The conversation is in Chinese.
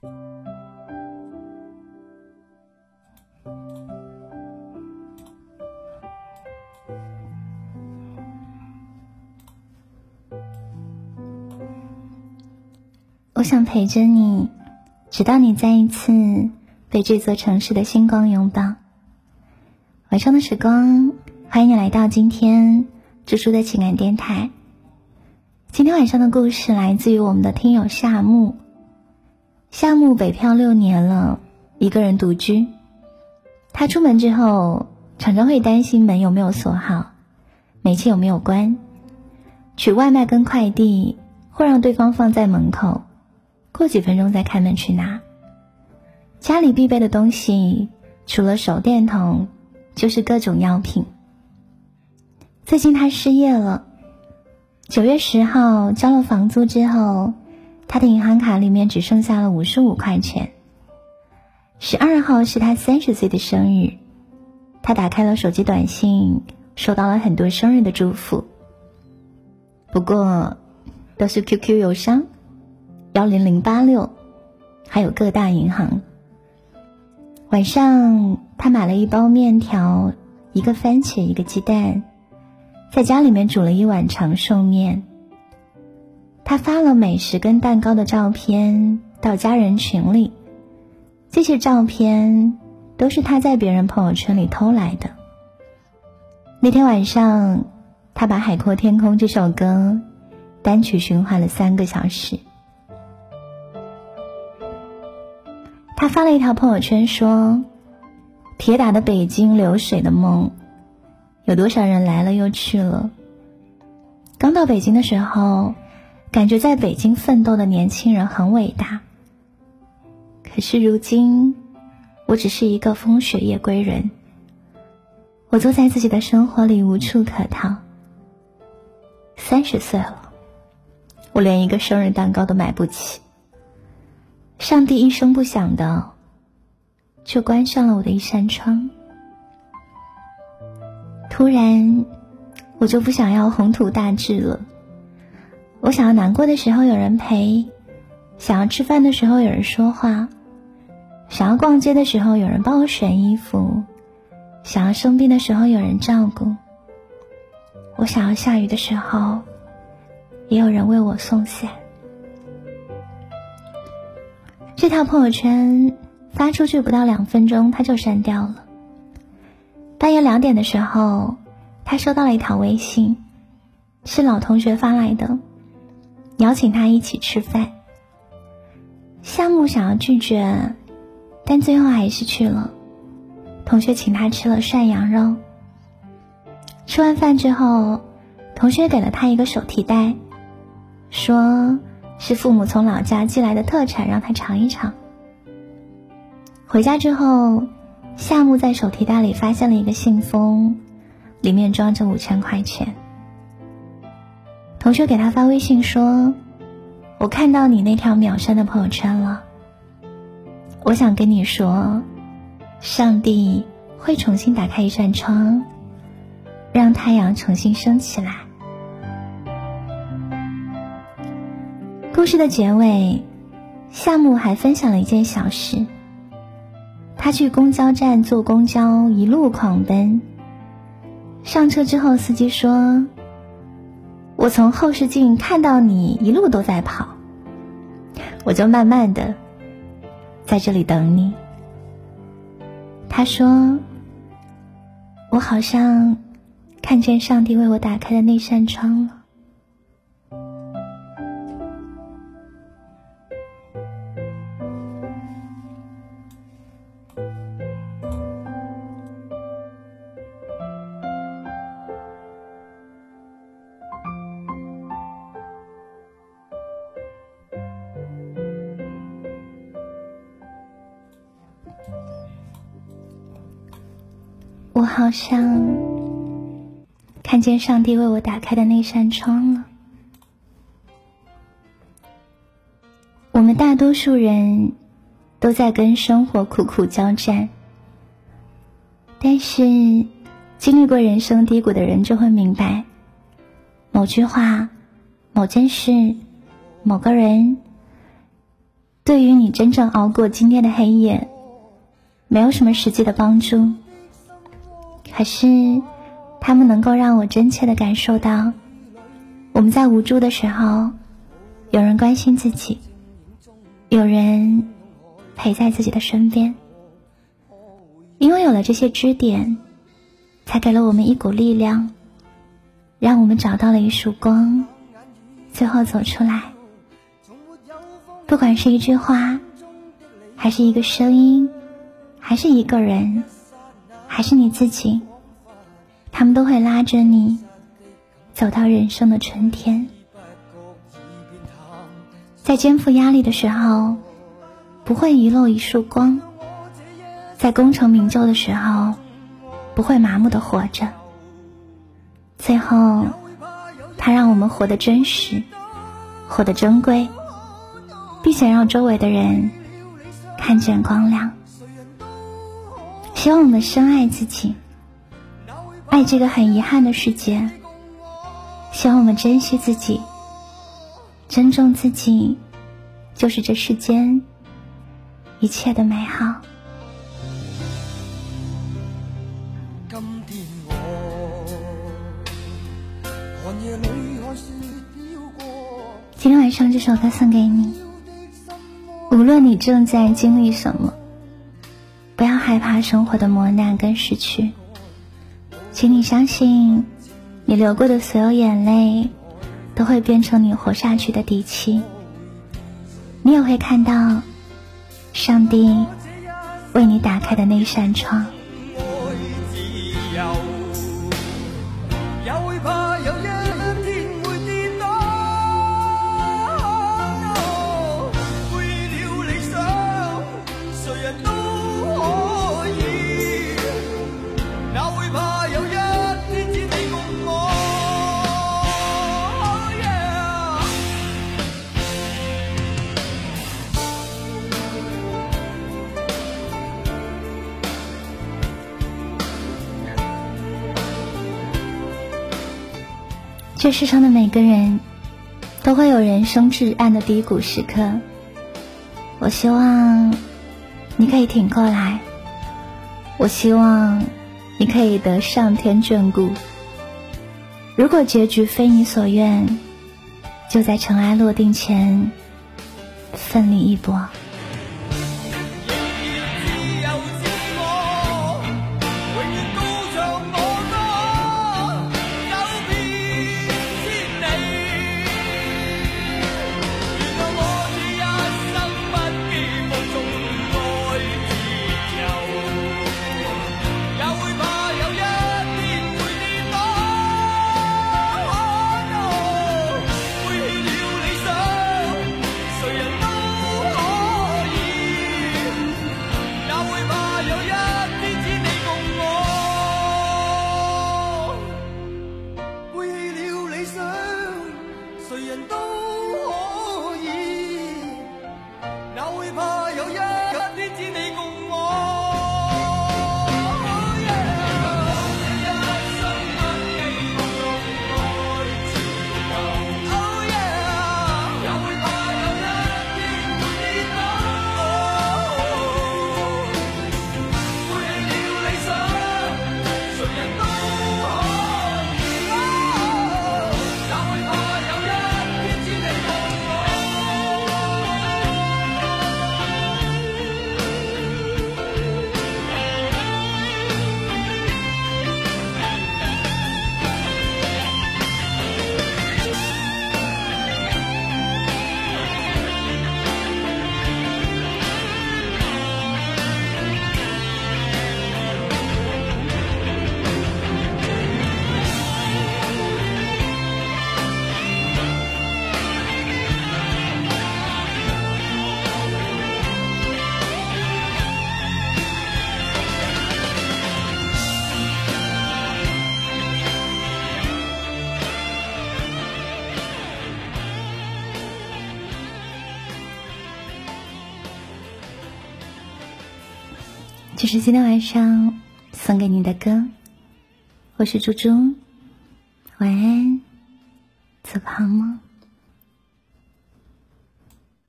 我想陪着你，直到你再一次被这座城市的星光拥抱。晚上的时光，欢迎你来到今天猪猪的情感电台。今天晚上的故事来自于我们的听友夏木。夏木北漂六年了，一个人独居。他出门之后，常常会担心门有没有锁好，煤气有没有关，取外卖跟快递会让对方放在门口。过几分钟再开门去拿。家里必备的东西，除了手电筒，就是各种药品。最近他失业了，九月十号交了房租之后，他的银行卡里面只剩下了五十五块钱。十二号是他三十岁的生日，他打开了手机短信，收到了很多生日的祝福，不过都是 QQ 邮箱。幺零零八六，还有各大银行。晚上，他买了一包面条，一个番茄，一个鸡蛋，在家里面煮了一碗长寿面。他发了美食跟蛋糕的照片到家人群里，这些照片都是他在别人朋友圈里偷来的。那天晚上，他把《海阔天空》这首歌单曲循环了三个小时。他发了一条朋友圈说：“铁打的北京，流水的梦，有多少人来了又去了？刚到北京的时候，感觉在北京奋斗的年轻人很伟大。可是如今，我只是一个风雪夜归人。我坐在自己的生活里，无处可逃。三十岁了，我连一个生日蛋糕都买不起。”上帝一声不响的，就关上了我的一扇窗。突然，我就不想要宏图大志了。我想要难过的时候有人陪，想要吃饭的时候有人说话，想要逛街的时候有人帮我选衣服，想要生病的时候有人照顾。我想要下雨的时候，也有人为我送伞。这条朋友圈发出去不到两分钟，他就删掉了。半夜两点的时候，他收到了一条微信，是老同学发来的，邀请他一起吃饭。夏木想要拒绝，但最后还是去了。同学请他吃了涮羊肉。吃完饭之后，同学给了他一个手提袋，说。是父母从老家寄来的特产，让他尝一尝。回家之后，夏木在手提袋里发现了一个信封，里面装着五千块钱。同学给他发微信说：“我看到你那条秒删的朋友圈了。我想跟你说，上帝会重新打开一扇窗，让太阳重新升起来。”故事的结尾，夏木还分享了一件小事。他去公交站坐公交，一路狂奔。上车之后，司机说：“我从后视镜看到你一路都在跑，我就慢慢的在这里等你。”他说：“我好像看见上帝为我打开的那扇窗了。”我好像看见上帝为我打开的那扇窗了。我们大多数人都在跟生活苦苦交战，但是经历过人生低谷的人就会明白，某句话、某件事、某个人，对于你真正熬过今天的黑夜，没有什么实际的帮助。可是，他们能够让我真切的感受到，我们在无助的时候，有人关心自己，有人陪在自己的身边。因为有了这些支点，才给了我们一股力量，让我们找到了一束光，最后走出来。不管是一句话，还是一个声音，还是一个人，还是你自己，他们都会拉着你走到人生的春天。在肩负压力的时候，不会遗漏一束光；在功成名就的时候，不会麻木的活着。最后，它让我们活得真实，活得珍贵。并且让周围的人看见光亮。希望我们深爱自己，爱这个很遗憾的世界。希望我们珍惜自己，尊重自己，就是这世间一切的美好。今天晚上这首歌送给你。无论你正在经历什么，害怕生活的磨难跟失去，请你相信，你流过的所有眼泪，都会变成你活下去的底气。你也会看到，上帝为你打开的那扇窗。这世上的每个人，都会有人生至暗的低谷时刻。我希望你可以挺过来，我希望你可以得上天眷顾。如果结局非你所愿，就在尘埃落定前，奋力一搏。谁人都这是今天晚上送给你的歌，我是猪猪，晚安，做个好梦。